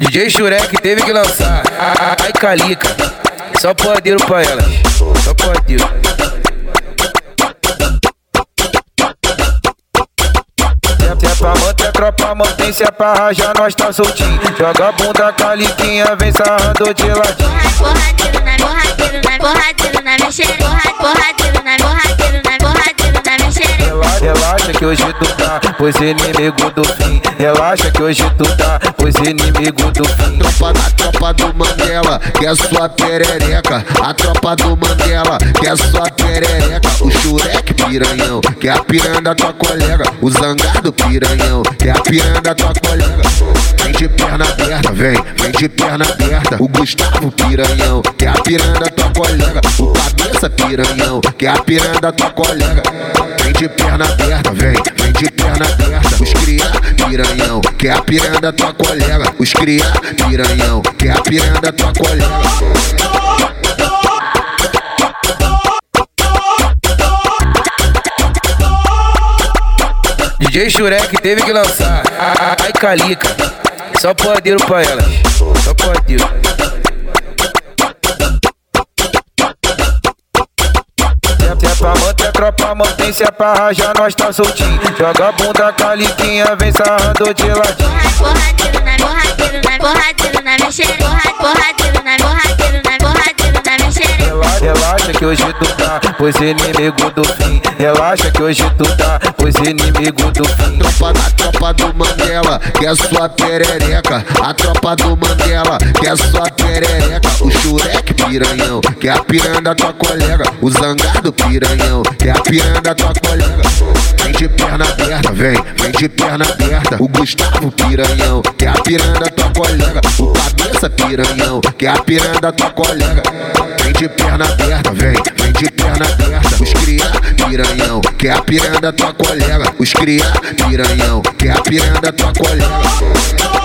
DJ Shurek teve que lançar. Ai, calica. Só podeiro pra elas. Só podeiro. Se é pra manter tropa, mantém se é pra rajar, nós tá soltinho. Joga a bunda, caliquinha, vem sarrando de ladinho. Porradeiro na porradeiro na porradeiro na minha hoje tu tá, pois inimigo do fim. Relaxa que hoje tu tá, pois inimigo do fim. Tropa da tropa do Mandela, que é sua perereca. A tropa do Mandela, que é sua perereca. O Shurek piranhão, que é a piranha da tua colega. O Zangado piranhão, que é a piranha da tua colega. Vem de perna aberta, vem, vem de perna aberta. O Gustavo piranhão, que é a piranha da tua colega. O Cabeça piranhão, que é a piranha da tua colega. Vem de perna aberta, vem, vem de perna aberta. Os cria piranhão, que é a piranha da tua colega. Os cria piranhão, que é a piranha da tua colega. DJ Shurek teve que lançar. Ai, calica. Só podeiro pra elas. Só podeiro. Se é pra manter tropa, mantém se é pra rajar, nós tá soltinho. Joga a bunda, caliquinha, vem sarrando de ladinho. Porradeiro na porradeiro na porradeiro na xereca. Porradeiro na porradeiro na porradeiro na xereca. Relaxa que hoje tu tá, pois inimigo do fim. Relaxa que hoje tu tá, pois inimigo do fim. Tropa da tropa do Mandela, que é sua perereca. A tropa do Mandela, que é sua perereca. O Shurek piranhão, que é a piranha tua colega. O Zangado piranhão, que é a piranha tua colega. Vem de perna aberta, vem, vem de perna aberta. O Gustavo piranhão, que é a piranha tua colega. O Cabeça piranhão, que é a piranha tua colega. Vem de perna aberta, vem, vem de perna aberta. Os cria piranhão, que é a piranha tua colega. Os cria piranhão, que é a piranha tua colega.